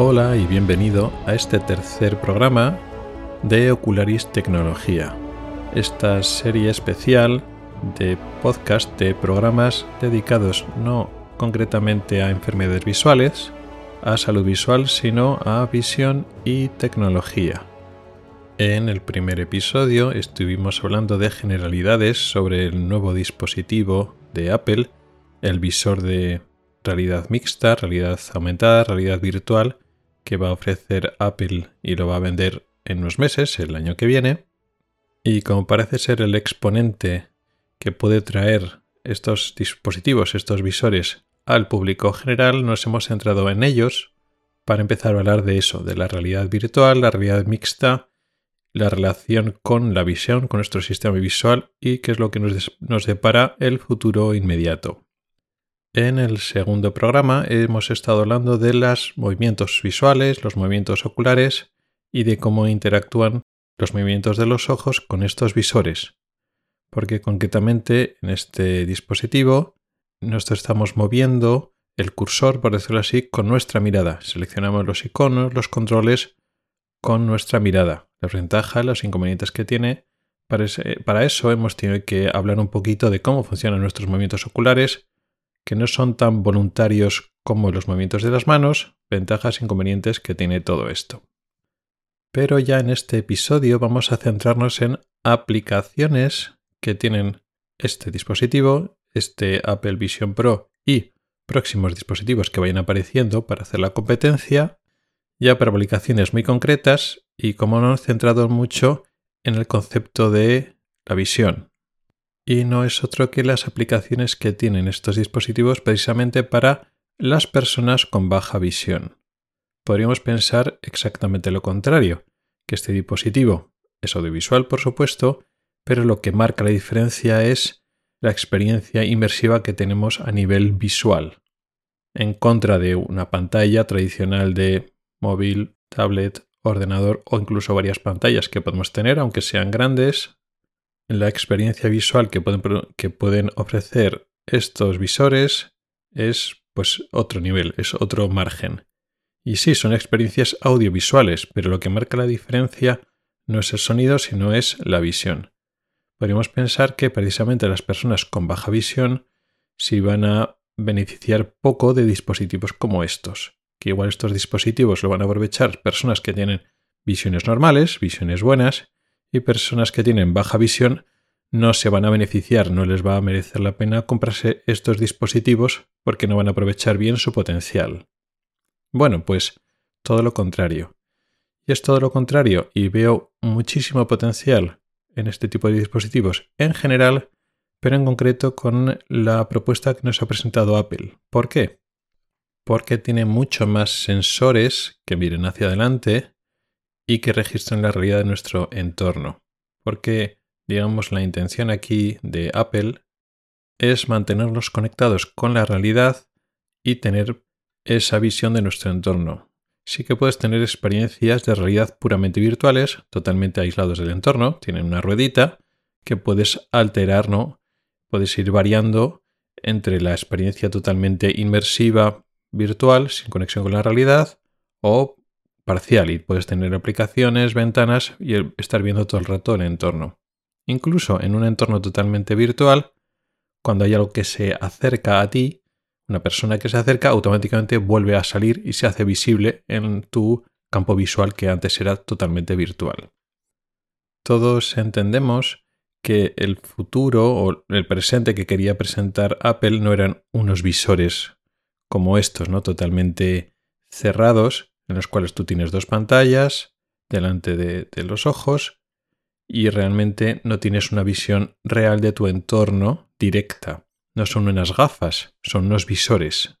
Hola y bienvenido a este tercer programa de Ocularis Tecnología, esta serie especial de podcast de programas dedicados no concretamente a enfermedades visuales, a salud visual, sino a visión y tecnología. En el primer episodio estuvimos hablando de generalidades sobre el nuevo dispositivo de Apple, el visor de realidad mixta, realidad aumentada, realidad virtual, que va a ofrecer Apple y lo va a vender en unos meses, el año que viene. Y como parece ser el exponente que puede traer estos dispositivos, estos visores al público general, nos hemos centrado en ellos para empezar a hablar de eso, de la realidad virtual, la realidad mixta, la relación con la visión, con nuestro sistema visual y qué es lo que nos, nos depara el futuro inmediato. En el segundo programa hemos estado hablando de los movimientos visuales, los movimientos oculares y de cómo interactúan los movimientos de los ojos con estos visores. Porque concretamente en este dispositivo nosotros estamos moviendo el cursor, por decirlo así, con nuestra mirada. Seleccionamos los iconos, los controles con nuestra mirada. Las ventajas, los inconvenientes que tiene. Para eso hemos tenido que hablar un poquito de cómo funcionan nuestros movimientos oculares que no son tan voluntarios como los movimientos de las manos, ventajas e inconvenientes que tiene todo esto. Pero ya en este episodio vamos a centrarnos en aplicaciones que tienen este dispositivo, este Apple Vision Pro y próximos dispositivos que vayan apareciendo para hacer la competencia, ya para aplicaciones muy concretas y como no he centrado mucho en el concepto de la visión, y no es otro que las aplicaciones que tienen estos dispositivos precisamente para las personas con baja visión. Podríamos pensar exactamente lo contrario, que este dispositivo es audiovisual por supuesto, pero lo que marca la diferencia es la experiencia inmersiva que tenemos a nivel visual, en contra de una pantalla tradicional de móvil, tablet, ordenador o incluso varias pantallas que podemos tener, aunque sean grandes, la experiencia visual que pueden, que pueden ofrecer estos visores es pues otro nivel, es otro margen. Y sí, son experiencias audiovisuales, pero lo que marca la diferencia no es el sonido, sino es la visión. Podríamos pensar que precisamente las personas con baja visión sí van a beneficiar poco de dispositivos como estos, que igual estos dispositivos lo van a aprovechar personas que tienen visiones normales, visiones buenas, y personas que tienen baja visión no se van a beneficiar, no les va a merecer la pena comprarse estos dispositivos porque no van a aprovechar bien su potencial. Bueno, pues todo lo contrario. Y es todo lo contrario y veo muchísimo potencial en este tipo de dispositivos en general, pero en concreto con la propuesta que nos ha presentado Apple. ¿Por qué? Porque tiene mucho más sensores que miren hacia adelante y que registren la realidad de nuestro entorno. Porque, digamos, la intención aquí de Apple es mantenernos conectados con la realidad y tener esa visión de nuestro entorno. Sí que puedes tener experiencias de realidad puramente virtuales, totalmente aislados del entorno, tienen una ruedita que puedes alterar, ¿no? Puedes ir variando entre la experiencia totalmente inmersiva virtual, sin conexión con la realidad, o parcial y puedes tener aplicaciones, ventanas y estar viendo todo el rato el entorno. Incluso en un entorno totalmente virtual, cuando hay algo que se acerca a ti, una persona que se acerca automáticamente vuelve a salir y se hace visible en tu campo visual que antes era totalmente virtual. Todos entendemos que el futuro o el presente que quería presentar Apple no eran unos visores como estos, ¿no? Totalmente cerrados, en los cuales tú tienes dos pantallas delante de, los ojos y realmente no tienes una visión real de tu entorno directa. No son unas gafas, son unos visores.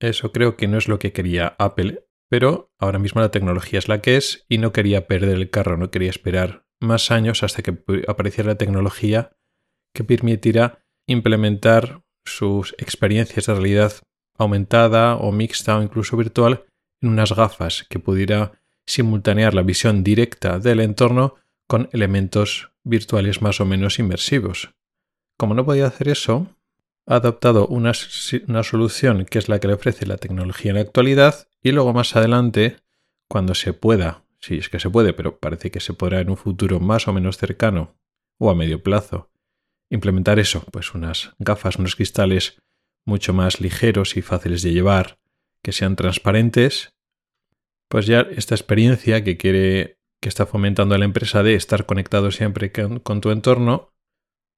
Eso creo que no es lo que quería Apple, pero ahora mismo la tecnología es la que es y no quería perder el carro, no quería esperar más años hasta que apareciera la tecnología que permitirá implementar sus experiencias de realidad aumentada o mixta o incluso virtual en unas gafas que pudiera simultanear la visión directa del entorno con elementos virtuales más o menos inmersivos. Como no podía hacer eso, ha adoptado una, una, solución que es la que le ofrece la tecnología en la actualidad y luego más adelante, cuando se pueda, si es que se puede, pero parece que se podrá en un futuro más o menos cercano o a medio plazo, implementar eso, pues unas gafas, unos cristales mucho más ligeros y fáciles de llevar, que sean transparentes, pues ya esta experiencia que quiere, que está fomentando la empresa de estar conectado siempre con, tu entorno,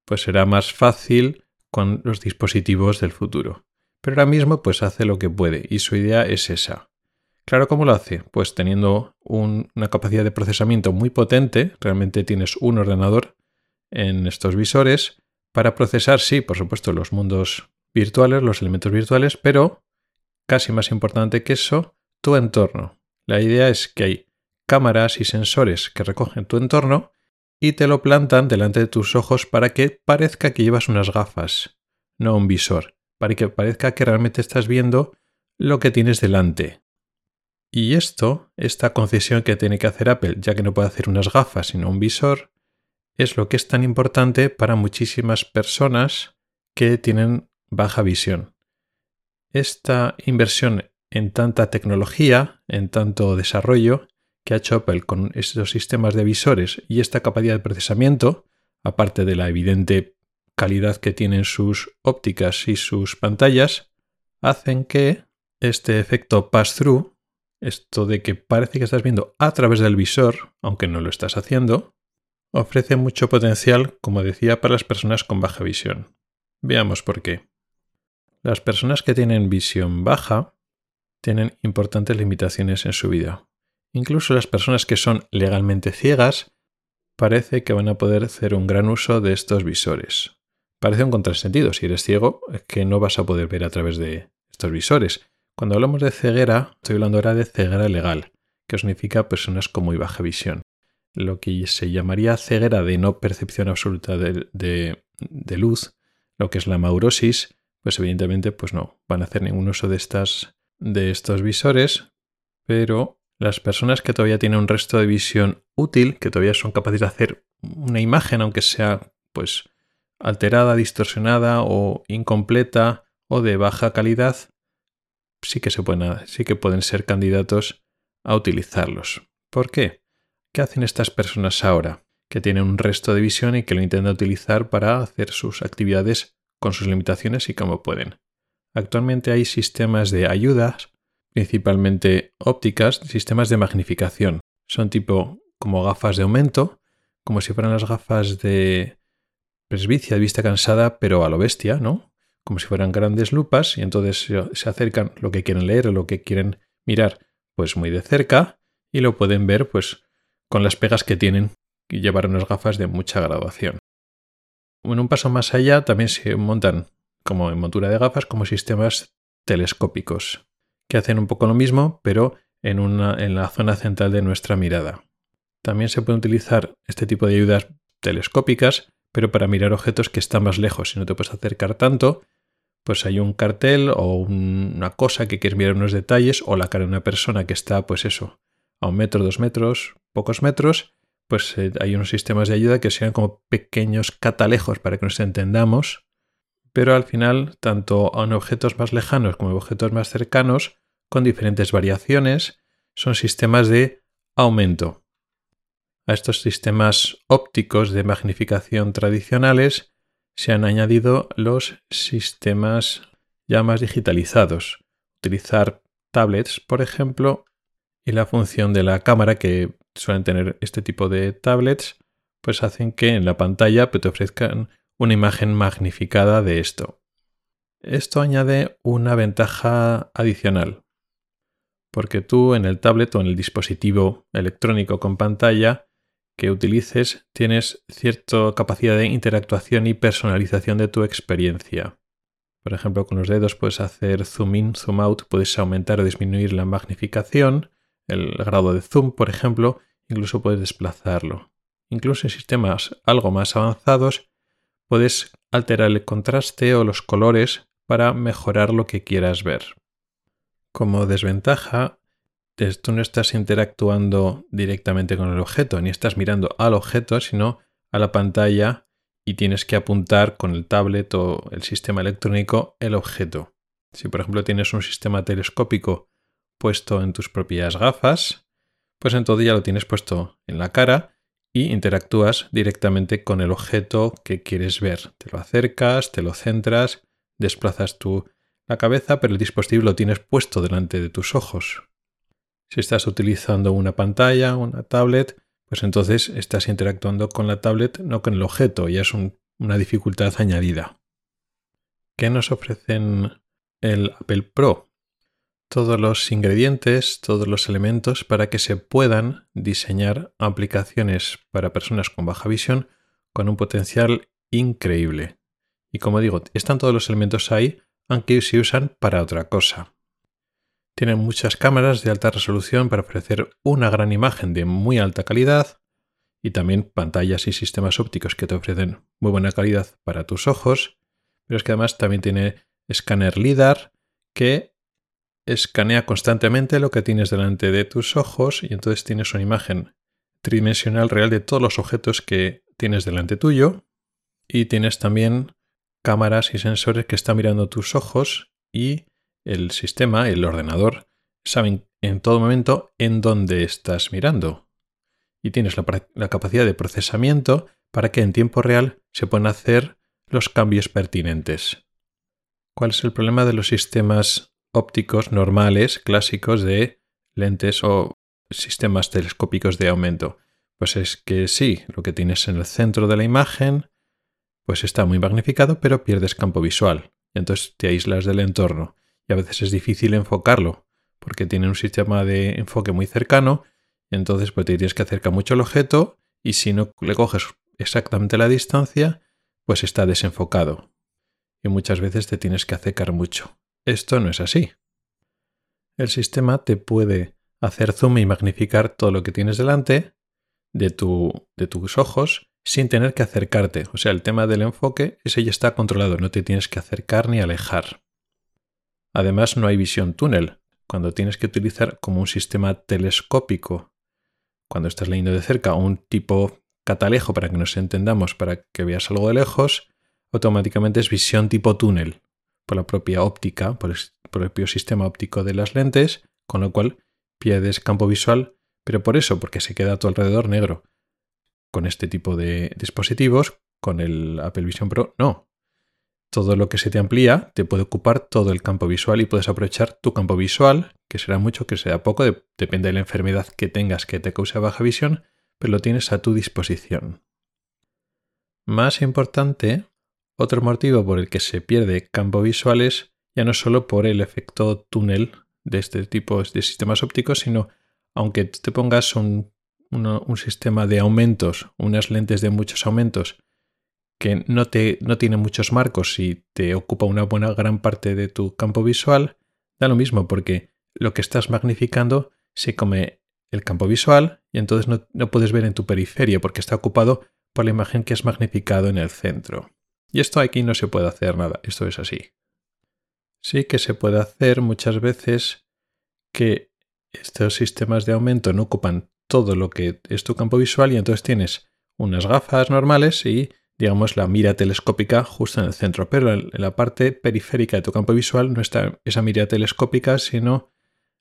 pues será más fácil con los dispositivos del futuro. Pero ahora mismo pues hace lo que puede y su idea es esa. Claro, ¿cómo lo hace? Pues teniendo una capacidad de procesamiento muy potente, realmente tienes un ordenador en estos visores para procesar, sí, por supuesto, los mundos virtuales, los elementos virtuales, pero casi más importante que eso, tu entorno. La idea es que hay cámaras y sensores que recogen tu entorno y te lo plantan delante de tus ojos para que parezca que llevas unas gafas, no un visor, para que parezca que realmente estás viendo lo que tienes delante. Y esto, esta concesión que tiene que hacer Apple, ya que no puede hacer unas gafas sino un visor, es lo que es tan importante para muchísimas personas que tienen baja visión. Esta inversión en tanta tecnología, en tanto desarrollo que ha hecho Apple con estos sistemas de visores y esta capacidad de procesamiento, aparte de la evidente calidad que tienen sus ópticas y sus pantallas, hacen que este efecto pass-through, esto de que parece que estás viendo a través del visor, aunque no lo estás haciendo, ofrece mucho potencial, como decía, para las personas con baja visión. Veamos por qué. Las personas que tienen visión baja tienen importantes limitaciones en su vida. Incluso las personas que son legalmente ciegas parece que van a poder hacer un gran uso de estos visores. Parece un contrasentido. Si eres ciego, es que no vas a poder ver a través de estos visores. Cuando hablamos de ceguera, estoy hablando ahora de ceguera legal, que significa personas con muy baja visión lo que se llamaría ceguera de no percepción absoluta de, luz, lo que es la maurosis, pues evidentemente pues no van a hacer ningún uso de, estas, de estos visores, pero las personas que todavía tienen un resto de visión útil, que todavía son capaces de hacer una imagen, aunque sea pues alterada, distorsionada o incompleta o de baja calidad, sí que se pueden, sí que pueden ser candidatos a utilizarlos. ¿Por qué? ¿Qué hacen estas personas ahora? Que tienen un resto de visión y que lo intentan utilizar para hacer sus actividades con sus limitaciones y como pueden. Actualmente hay sistemas de ayudas, principalmente ópticas, sistemas de magnificación. Son tipo como gafas de aumento, como si fueran las gafas de presbicia de vista cansada, pero a lo bestia, ¿no? Como si fueran grandes lupas y entonces se acercan lo que quieren leer o lo que quieren mirar, pues muy de cerca y lo pueden ver pues con las pegas que tienen y llevar unas gafas de mucha graduación. En un paso más allá también se montan, como en montura de gafas, como sistemas telescópicos, que hacen un poco lo mismo, pero en, una, en la zona central de nuestra mirada. También se puede utilizar este tipo de ayudas telescópicas, pero para mirar objetos que están más lejos. Si no te puedes acercar tanto, pues hay un cartel o una cosa que quieres mirar unos detalles o la cara de una persona que está, pues eso, a un metro, dos metros, pocos metros, pues eh, hay unos sistemas de ayuda que sean como pequeños catalejos para que nos entendamos, pero al final, tanto en objetos más lejanos como en objetos más cercanos, con diferentes variaciones, son sistemas de aumento. A estos sistemas ópticos de magnificación tradicionales se han añadido los sistemas ya más digitalizados. Utilizar tablets, por ejemplo, y la función de la cámara que suelen tener este tipo de tablets, pues hacen que en la pantalla pues, te ofrezcan una imagen magnificada de esto. Esto añade una ventaja adicional, porque tú en el tablet o en el dispositivo electrónico con pantalla que utilices tienes cierta capacidad de interactuación y personalización de tu experiencia. Por ejemplo, con los dedos puedes hacer zoom in, zoom out, puedes aumentar o disminuir la magnificación, el grado de zoom, por ejemplo, incluso puedes desplazarlo. Incluso en sistemas algo más avanzados, puedes alterar el contraste o los colores para mejorar lo que quieras ver. Como desventaja, tú no estás interactuando directamente con el objeto, ni estás mirando al objeto, sino a la pantalla y tienes que apuntar con el tablet o el sistema electrónico el objeto. Si por ejemplo tienes un sistema telescópico puesto en tus propias gafas, pues entonces ya lo tienes puesto en la cara y interactúas directamente con el objeto que quieres ver. Te lo acercas, te lo centras, desplazas tu la cabeza, pero el dispositivo lo tienes puesto delante de tus ojos. Si estás utilizando una pantalla, una tablet, pues entonces estás interactuando con la tablet, no con el objeto, y es una dificultad añadida. ¿Qué nos ofrecen el Apple Pro? Todos los ingredientes, todos los elementos para que se puedan diseñar aplicaciones para personas con baja visión con un potencial increíble. Y como digo, están todos los elementos ahí, aunque se usan para otra cosa. Tienen muchas cámaras de alta resolución para ofrecer una gran imagen de muy alta calidad y también pantallas y sistemas ópticos que te ofrecen muy buena calidad para tus ojos, pero es que además también tiene escáner LIDAR que escanea constantemente lo que tienes delante de tus ojos y entonces tienes una imagen tridimensional real de todos los objetos que tienes delante tuyo y tienes también cámaras y sensores que están mirando tus ojos y el sistema, el ordenador, saben en todo momento en dónde estás mirando. Y tienes la, capacidad de procesamiento para que en tiempo real se puedan hacer los cambios pertinentes. ¿Cuál es el problema de los sistemas ópticos normales, clásicos de lentes o sistemas telescópicos de aumento? Pues es que sí, lo que tienes en el centro de la imagen, pues está muy magnificado, pero pierdes campo visual. Entonces te aíslas del entorno y a veces es difícil enfocarlo porque tiene un sistema de enfoque muy cercano, entonces pues te tienes que acercar mucho al objeto y si no le coges exactamente la distancia, pues está desenfocado. Y muchas veces te tienes que acercar mucho. Esto no es así. El sistema te puede hacer zoom y magnificar todo lo que tienes delante de, tu, de tus ojos sin tener que acercarte. O sea, el tema del enfoque, ese ya está controlado, no te tienes que acercar ni alejar. Además, no hay visión túnel, cuando tienes que utilizar como un sistema telescópico. Cuando estás leyendo de cerca un tipo catalejo para que nos entendamos, para que veas algo de lejos, automáticamente es visión tipo túnel, por la propia óptica, por el propio sistema óptico de las lentes, con lo cual pierdes campo visual, pero por eso, porque se queda a tu alrededor negro. Con este tipo de dispositivos, con el Apple Vision Pro, no, todo lo que se te amplía te puede ocupar todo el campo visual y puedes aprovechar tu campo visual, que será mucho, que será poco, depende de la enfermedad que tengas que te cause baja visión, pero lo tienes a tu disposición. Más importante, otro motivo por el que se pierde campo visual es ya no solo por el efecto túnel de este tipo de sistemas ópticos, sino aunque te pongas un, sistema de aumentos, unas lentes de muchos aumentos, que no, te, no tiene muchos marcos y te ocupa una buena gran parte de tu campo visual, da lo mismo porque lo que estás magnificando se come el campo visual y entonces no, no puedes ver en tu periferia porque está ocupado por la imagen que has magnificado en el centro. Y esto aquí no se puede hacer nada, esto es así. Sí que se puede hacer muchas veces que estos sistemas de aumento no ocupan todo lo que es tu campo visual y entonces tienes unas gafas normales y digamos, la mira telescópica justo en el centro, pero en la parte periférica de tu campo visual no está esa mira telescópica, sino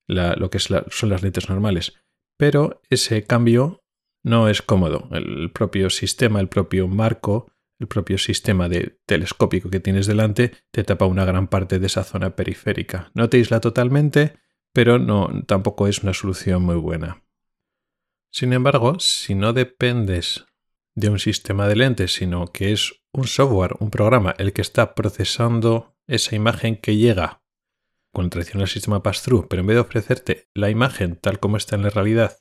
lo que son las lentes normales. Pero ese cambio no es cómodo. El propio sistema, el propio marco, el propio sistema de telescópico que tienes delante te tapa una gran parte de esa zona periférica. No te aísla totalmente, pero no, tampoco es una solución muy buena. Sin embargo, si no dependes de un sistema de lentes, sino que es un software, un programa, el que está procesando esa imagen que llega con el tradicional sistema pass-through, pero en vez de ofrecerte la imagen tal como está en la realidad,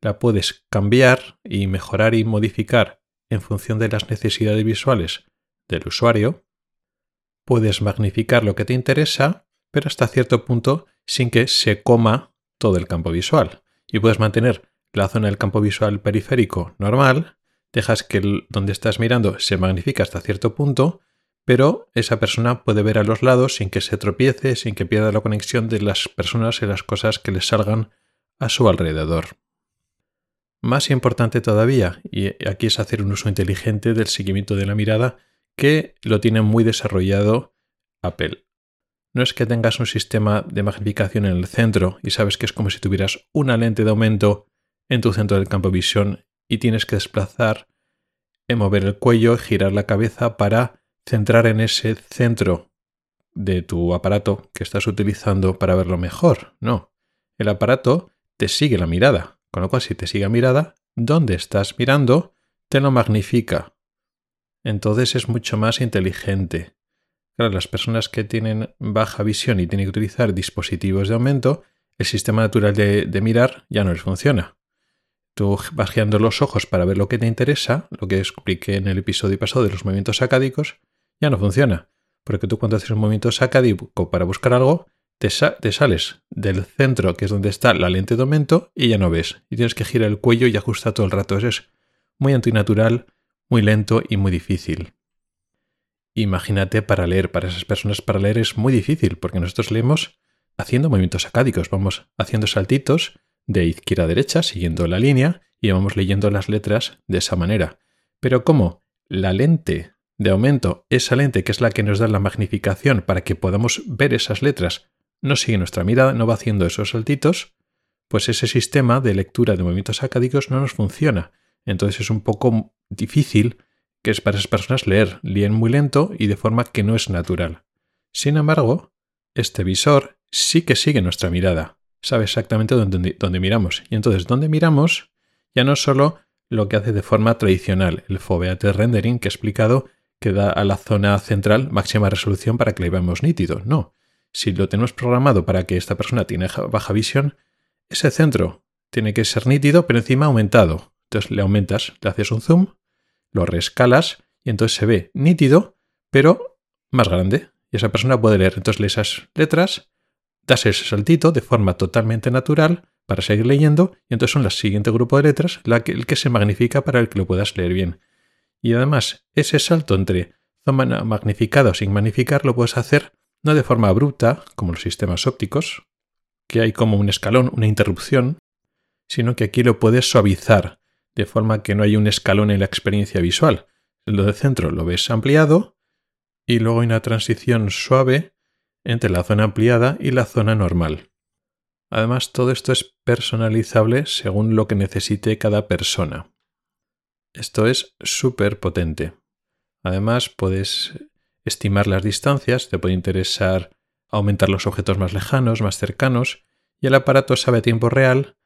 la puedes cambiar y mejorar y modificar en función de las necesidades visuales del usuario, puedes magnificar lo que te interesa, pero hasta cierto punto sin que se coma todo el campo visual. Y puedes mantener la zona del campo visual periférico normal, dejas que donde estás mirando se magnifica hasta cierto punto, pero esa persona puede ver a los lados sin que se tropiece, sin que pierda la conexión de las personas y las cosas que le salgan a su alrededor. Más importante todavía, y aquí es hacer un uso inteligente del seguimiento de la mirada, que lo tiene muy desarrollado Apple. no es que tengas un sistema de magnificación en el centro y sabes que es como si tuvieras una lente de aumento en tu centro del campo de visión y tienes que desplazar, mover el cuello girar la cabeza para centrar en ese centro de tu aparato que estás utilizando para verlo mejor. No, el aparato te sigue la mirada, con lo cual si te sigue mirada, donde estás mirando te lo magnifica. Entonces es mucho más inteligente. Claro, las personas que tienen baja visión y tienen que utilizar dispositivos de aumento, el sistema natural de, de mirar ya no les funciona. Tú vas girando los ojos para ver lo que te interesa, lo que expliqué en el episodio pasado de los movimientos sacádicos, ya no funciona. Porque tú cuando haces un movimiento sacádico para buscar algo, te, sales del centro, que es donde está la lente de aumento, y ya no ves. Y tienes que girar el cuello y ajustar todo el rato. Eso es muy antinatural, muy lento y muy difícil. Imagínate para leer, para esas personas para leer es muy difícil, porque nosotros leemos haciendo movimientos sacádicos, vamos haciendo saltitos de izquierda a derecha, siguiendo la línea, y vamos leyendo las letras de esa manera. Pero como la lente de aumento, esa lente que es la que nos da la magnificación para que podamos ver esas letras no sigue nuestra mirada, no va haciendo esos saltitos, pues ese sistema de lectura de movimientos acádicos no nos funciona. Entonces es un poco difícil que es para esas personas leer, leen muy lento y de forma que no es natural. Sin embargo, este visor sí que sigue nuestra mirada, sabe exactamente dónde, miramos. Y entonces, dónde miramos ya no solo lo que hace de forma tradicional el foveat rendering que he explicado que da a la zona central máxima resolución para que le veamos nítido. No, si lo tenemos programado para que esta persona tiene baja visión, ese centro tiene que ser nítido, pero encima aumentado. Entonces le aumentas, le haces un zoom, lo rescalas y entonces se ve nítido, pero más grande. Y esa persona puede leer. Entonces lee esas letras, das ese saltito de forma totalmente natural para seguir leyendo y entonces son el siguiente grupo de letras el que se magnifica para el que lo puedas leer bien. Y además, ese salto entre zona magnificada o sin magnificar lo puedes hacer no de forma abrupta, como los sistemas ópticos, que hay como un escalón, una interrupción, sino que aquí lo puedes suavizar, de forma que no hay un escalón en la experiencia visual. Lo de centro lo ves ampliado y luego hay una transición suave entre la zona ampliada y la zona normal. Además, todo esto es personalizable según lo que necesite cada persona. Esto es súper potente. Además, puedes estimar las distancias, te puede interesar aumentar los objetos más lejanos, más cercanos, y el aparato sabe a tiempo real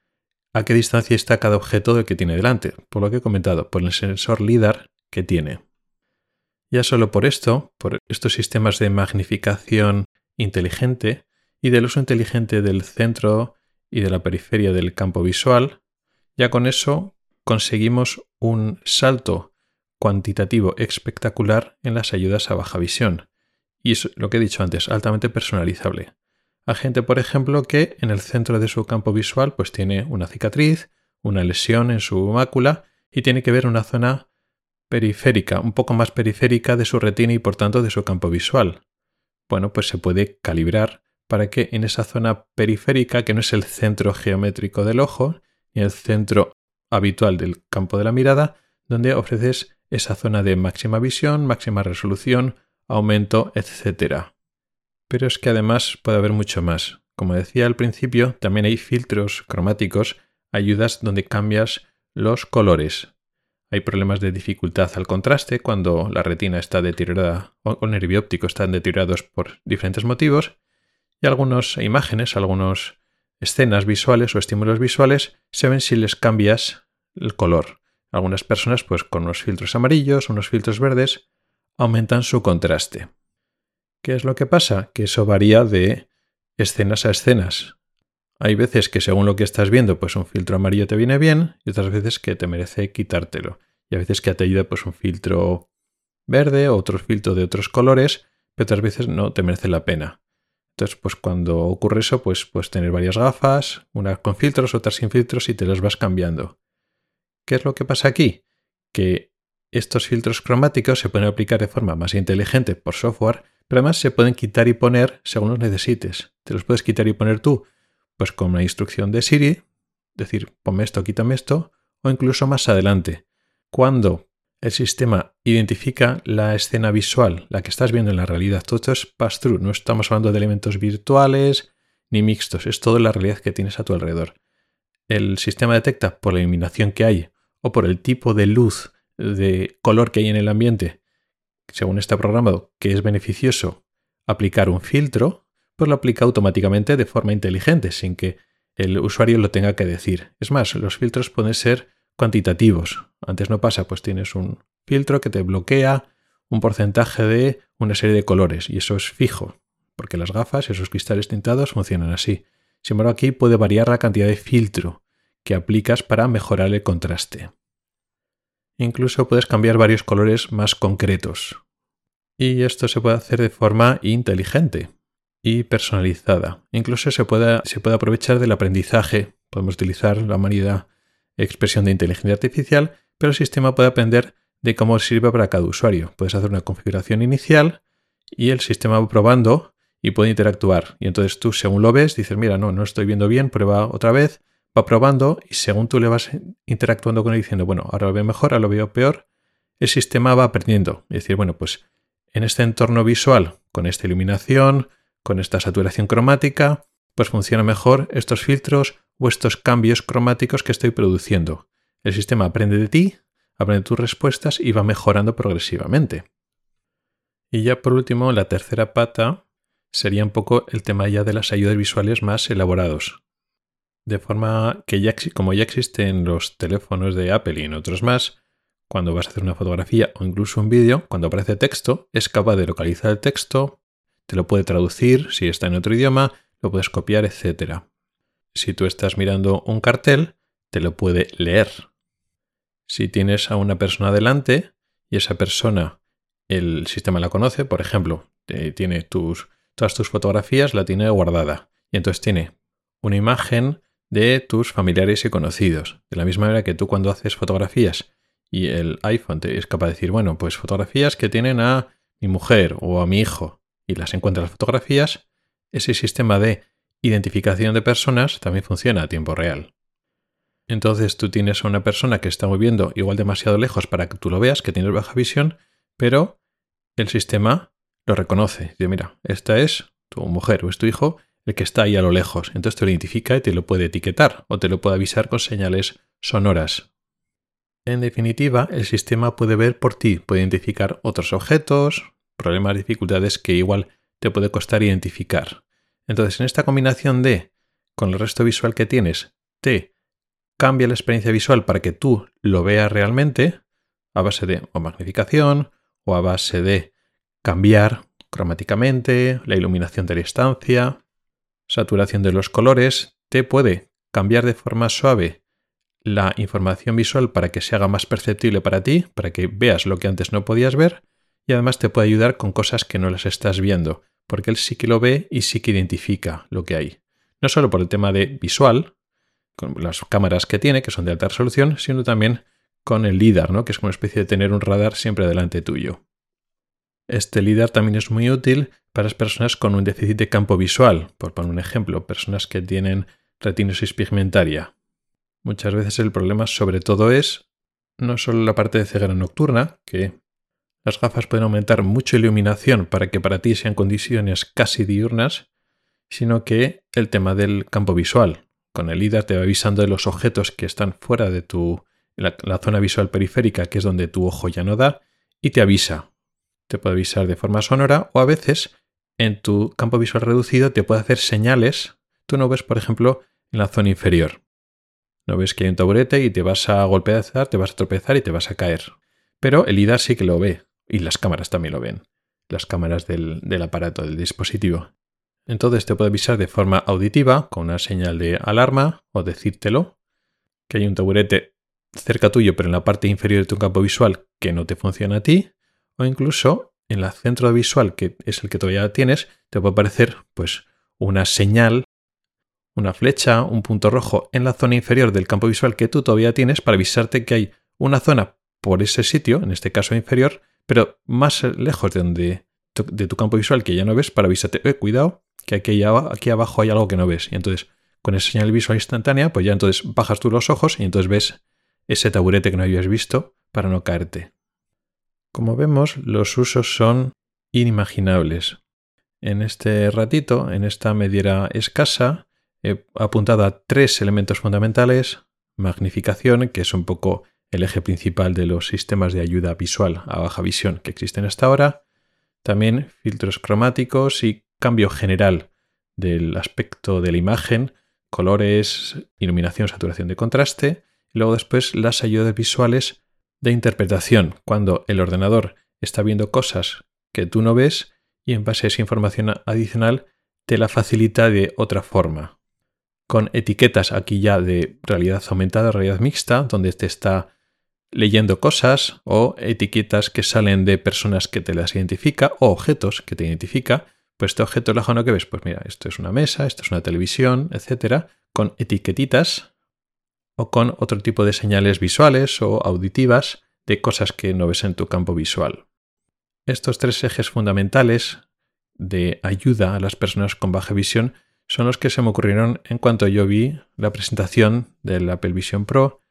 a qué distancia está cada objeto del que tiene delante, por lo que he comentado, por el sensor LIDAR que tiene. Ya solo por esto, por estos sistemas de magnificación inteligente y del uso inteligente del centro y de la periferia del campo visual, ya con eso conseguimos un salto cuantitativo espectacular en las ayudas a baja visión. Y es lo que he dicho antes, altamente personalizable. Hay gente, por ejemplo, que en el centro de su campo visual pues tiene una cicatriz, una lesión en su mácula y tiene que ver una zona periférica, un poco más periférica de su retina y por tanto de su campo visual. Bueno, pues se puede calibrar para que en esa zona periférica, que no es el centro geométrico del ojo, ni el centro habitual del campo de la mirada, donde ofreces esa zona de máxima visión, máxima resolución, aumento, etc. Pero es que además puede haber mucho más. Como decía al principio, también hay filtros cromáticos, ayudas donde cambias los colores. Hay problemas de dificultad al contraste cuando la retina está deteriorada o el nervio óptico están deteriorados por diferentes motivos y algunas imágenes, algunas escenas visuales o estímulos visuales se ven si les cambias el color. Algunas personas, pues con unos filtros amarillos, unos filtros verdes, aumentan su contraste. ¿Qué es lo que pasa? Que eso varía de escenas a escenas. Hay veces que según lo que estás viendo, pues un filtro amarillo te viene bien, y otras veces que te merece quitártelo. Y a veces que te ayuda pues un filtro verde otro filtro de otros colores, pero otras veces no te merece la pena. Entonces, pues cuando ocurre eso, pues puedes tener varias gafas, unas con filtros, otras sin filtros, y te las vas cambiando. ¿Qué es lo que pasa aquí? Que estos filtros cromáticos se pueden aplicar de forma más inteligente por software, pero además se pueden quitar y poner según los necesites. Te los puedes quitar y poner tú, pues con una instrucción de Siri, decir, ponme esto, quítame esto, o incluso más adelante, cuando el sistema identifica la escena visual, la que estás viendo en la realidad. Todo esto es pass-through, no estamos hablando de elementos virtuales ni mixtos, es toda la realidad que tienes a tu alrededor. El sistema detecta por la iluminación que hay o por el tipo de luz, de color que hay en el ambiente, según está programado, que es beneficioso aplicar un filtro, pues lo aplica automáticamente de forma inteligente, sin que el usuario lo tenga que decir. Es más, los filtros pueden ser cuantitativos. Antes no pasa, pues tienes un filtro que te bloquea un porcentaje de una serie de colores y eso es fijo, porque las gafas, esos cristales tintados funcionan así. Sin embargo, aquí puede variar la cantidad de filtro que aplicas para mejorar el contraste. Incluso puedes cambiar varios colores más concretos. Y esto se puede hacer de forma inteligente y personalizada. Incluso se puede, aprovechar del aprendizaje. Podemos utilizar la humanidad expresión de inteligencia artificial, pero el sistema puede aprender de cómo sirve para cada usuario. Puedes hacer una configuración inicial y el sistema probando y puede interactuar. Y entonces tú, según lo ves, dices, mira, no, no estoy viendo bien, prueba otra vez, va probando y según tú le vas interactuando con él diciendo, bueno, ahora lo veo mejor, ahora lo veo peor, el sistema va aprendiendo. Es decir, bueno, pues en este entorno visual, con esta iluminación, con esta saturación cromática, pues funciona mejor estos filtros o estos cambios cromáticos que estoy produciendo. El sistema aprende de ti, aprende tus respuestas y va mejorando progresivamente. Y ya por último, la tercera pata sería un poco el tema ya de las ayudas visuales más elaborados. De forma que ya, como ya existen los teléfonos de Apple y en otros más, cuando vas a hacer una fotografía o incluso un vídeo, cuando aparece texto, es capaz de localizar el texto, te lo puede traducir si está en otro idioma, lo puedes copiar, etc. Si tú estás mirando un cartel, te lo puede leer. Si tienes a una persona delante y esa persona el sistema la conoce, por ejemplo, tiene tus, todas tus fotografías, la tiene guardada. Y entonces tiene una imagen de tus familiares y conocidos. De la misma manera que tú cuando haces fotografías y el iPhone te es capaz de decir, bueno, pues fotografías que tienen a mi mujer o a mi hijo y las encuentra las fotografías, ese sistema de identificación de personas también funciona a tiempo real. Entonces tú tienes a una persona que está moviendo igual demasiado lejos para que tú lo veas, que tienes baja visión, pero el sistema lo reconoce. Dice, mira, esta es tu mujer o es tu hijo el que está ahí a lo lejos. Entonces te lo identifica y te lo puede etiquetar o te lo puede avisar con señales sonoras. En definitiva, el sistema puede ver por ti, puede identificar otros objetos, problemas, dificultades que igual te puede costar identificar. Entonces, en esta combinación de, con el resto visual que tienes, te cambia la experiencia visual para que tú lo veas realmente, a base de o magnificación, o a base de cambiar cromáticamente, la iluminación de la estancia, saturación de los colores, te puede cambiar de forma suave la información visual para que se haga más perceptible para ti, para que veas lo que antes no podías ver, y además te puede ayudar con cosas que no las estás viendo, porque él sí que lo ve y sí que identifica lo que hay. No solo por el tema de visual, con las cámaras que tiene, que son de alta resolución, sino también con el LIDAR, ¿no? que es como una especie de tener un radar siempre delante tuyo. Este LIDAR también es muy útil para las personas con un déficit de campo visual, por poner un ejemplo, personas que tienen retinosis pigmentaria. Muchas veces el problema sobre todo es no solo la parte de ceguera nocturna, que las gafas pueden aumentar mucho iluminación para que para ti sean condiciones casi diurnas, sino que el tema del campo visual. Con el LIDAR te va avisando de los objetos que están fuera de tu la, zona visual periférica, que es donde tu ojo ya no da, y te avisa. Te puede avisar de forma sonora o a veces en tu campo visual reducido te puede hacer señales. Tú no ves, por ejemplo, en la zona inferior. No ves que hay un taburete y te vas a golpear, te vas a tropezar y te vas a caer. Pero el LIDAR sí que lo ve. Y las cámaras también lo ven. Las cámaras del, aparato, del dispositivo. Entonces te puede avisar de forma auditiva, con una señal de alarma, o decírtelo, que hay un taburete cerca tuyo, pero en la parte inferior de tu campo visual que no te funciona a ti, o incluso en el centro visual, que es el que todavía tienes, te puede aparecer pues una señal, una flecha, un punto rojo en la zona inferior del campo visual que tú todavía tienes para avisarte que hay una zona por ese sitio, en este caso inferior, pero más lejos de donde de tu campo visual que ya no ves para avisarte, eh, cuidado, que aquí, aquí abajo hay algo que no ves. Y entonces, con esa señal visual instantánea, pues ya entonces bajas tú los ojos y entonces ves ese taburete que no habías visto para no caerte. Como vemos, los usos son inimaginables. En este ratito, en esta mediera escasa, he apuntado a tres elementos fundamentales. Magnificación, que es un poco el eje principal de los sistemas de ayuda visual a baja visión que existen hasta ahora. También filtros cromáticos y cambio general del aspecto de la imagen, colores, iluminación, saturación de contraste. Y luego después las ayudas visuales de interpretación, cuando el ordenador está viendo cosas que tú no ves y en base a esa información adicional te la facilita de otra forma. Con etiquetas aquí ya de realidad aumentada, realidad mixta, donde te está leyendo cosas o etiquetas que salen de personas que te las identifica o objetos que te identifica. Pues este objeto lejano que ves, pues mira, esto es una mesa, esto es una televisión, etcétera, con etiquetitas o con otro tipo de señales visuales o auditivas de cosas que no ves en tu campo visual. Estos tres ejes fundamentales de ayuda a las personas con baja visión son los que se me ocurrieron en cuanto yo vi la presentación del Apple Vision Pro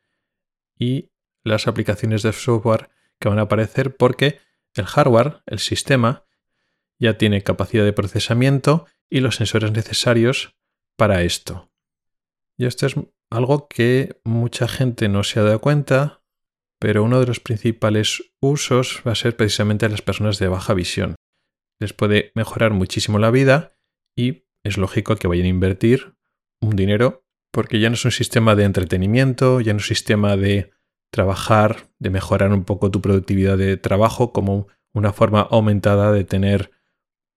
y las aplicaciones de software que van a aparecer porque el hardware, el sistema, ya tiene capacidad de procesamiento y los sensores necesarios para esto. Y esto es algo que mucha gente no se ha dado cuenta pero uno de los principales usos va a ser precisamente a las personas de baja visión. Les puede mejorar muchísimo la vida y es lógico que vayan a invertir un dinero porque ya no es un sistema de entretenimiento, ya no es un sistema de trabajar, de mejorar un poco tu productividad de trabajo como una forma aumentada de tener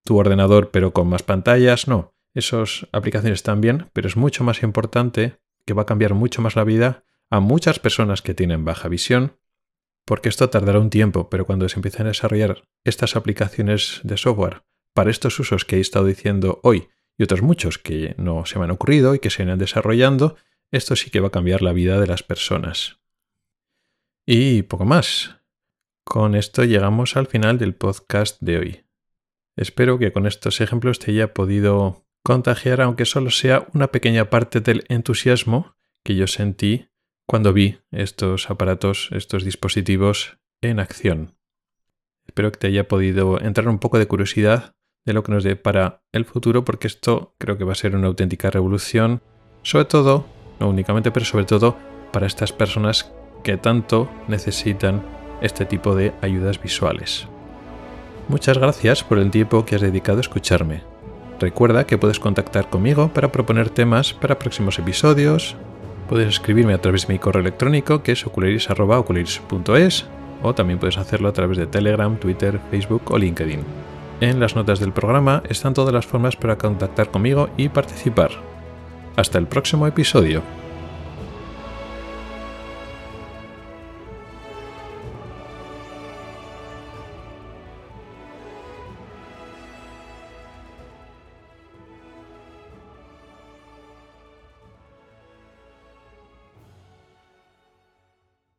tu ordenador pero con más pantallas. No, esas aplicaciones están bien, pero es mucho más importante que va a cambiar mucho más la vida a muchas personas que tienen baja visión, porque esto tardará un tiempo, pero cuando se empiecen a desarrollar estas aplicaciones de software para estos usos que he estado diciendo hoy y otros muchos que no se me han ocurrido y que se irán desarrollando, esto sí que va a cambiar la vida de las personas. Y poco más. Con esto llegamos al final del podcast de hoy. Espero que con estos ejemplos te haya podido contagiar, aunque solo sea una pequeña parte del entusiasmo que yo sentí cuando vi estos aparatos, estos dispositivos en acción. Espero que te haya podido entrar un poco de curiosidad de lo que nos dé para el futuro, porque esto creo que va a ser una auténtica revolución, sobre todo, no únicamente, pero sobre todo para estas personas que tanto necesitan este tipo de ayudas visuales. Muchas gracias por el tiempo que has dedicado a escucharme. Recuerda que puedes contactar conmigo para proponer temas para próximos episodios, Puedes escribirme a través de mi correo electrónico que es ocularis.ocularis.es o también puedes hacerlo a través de Telegram, Twitter, Facebook o LinkedIn. En las notas del programa están todas las formas para contactar conmigo y participar. Hasta el próximo episodio.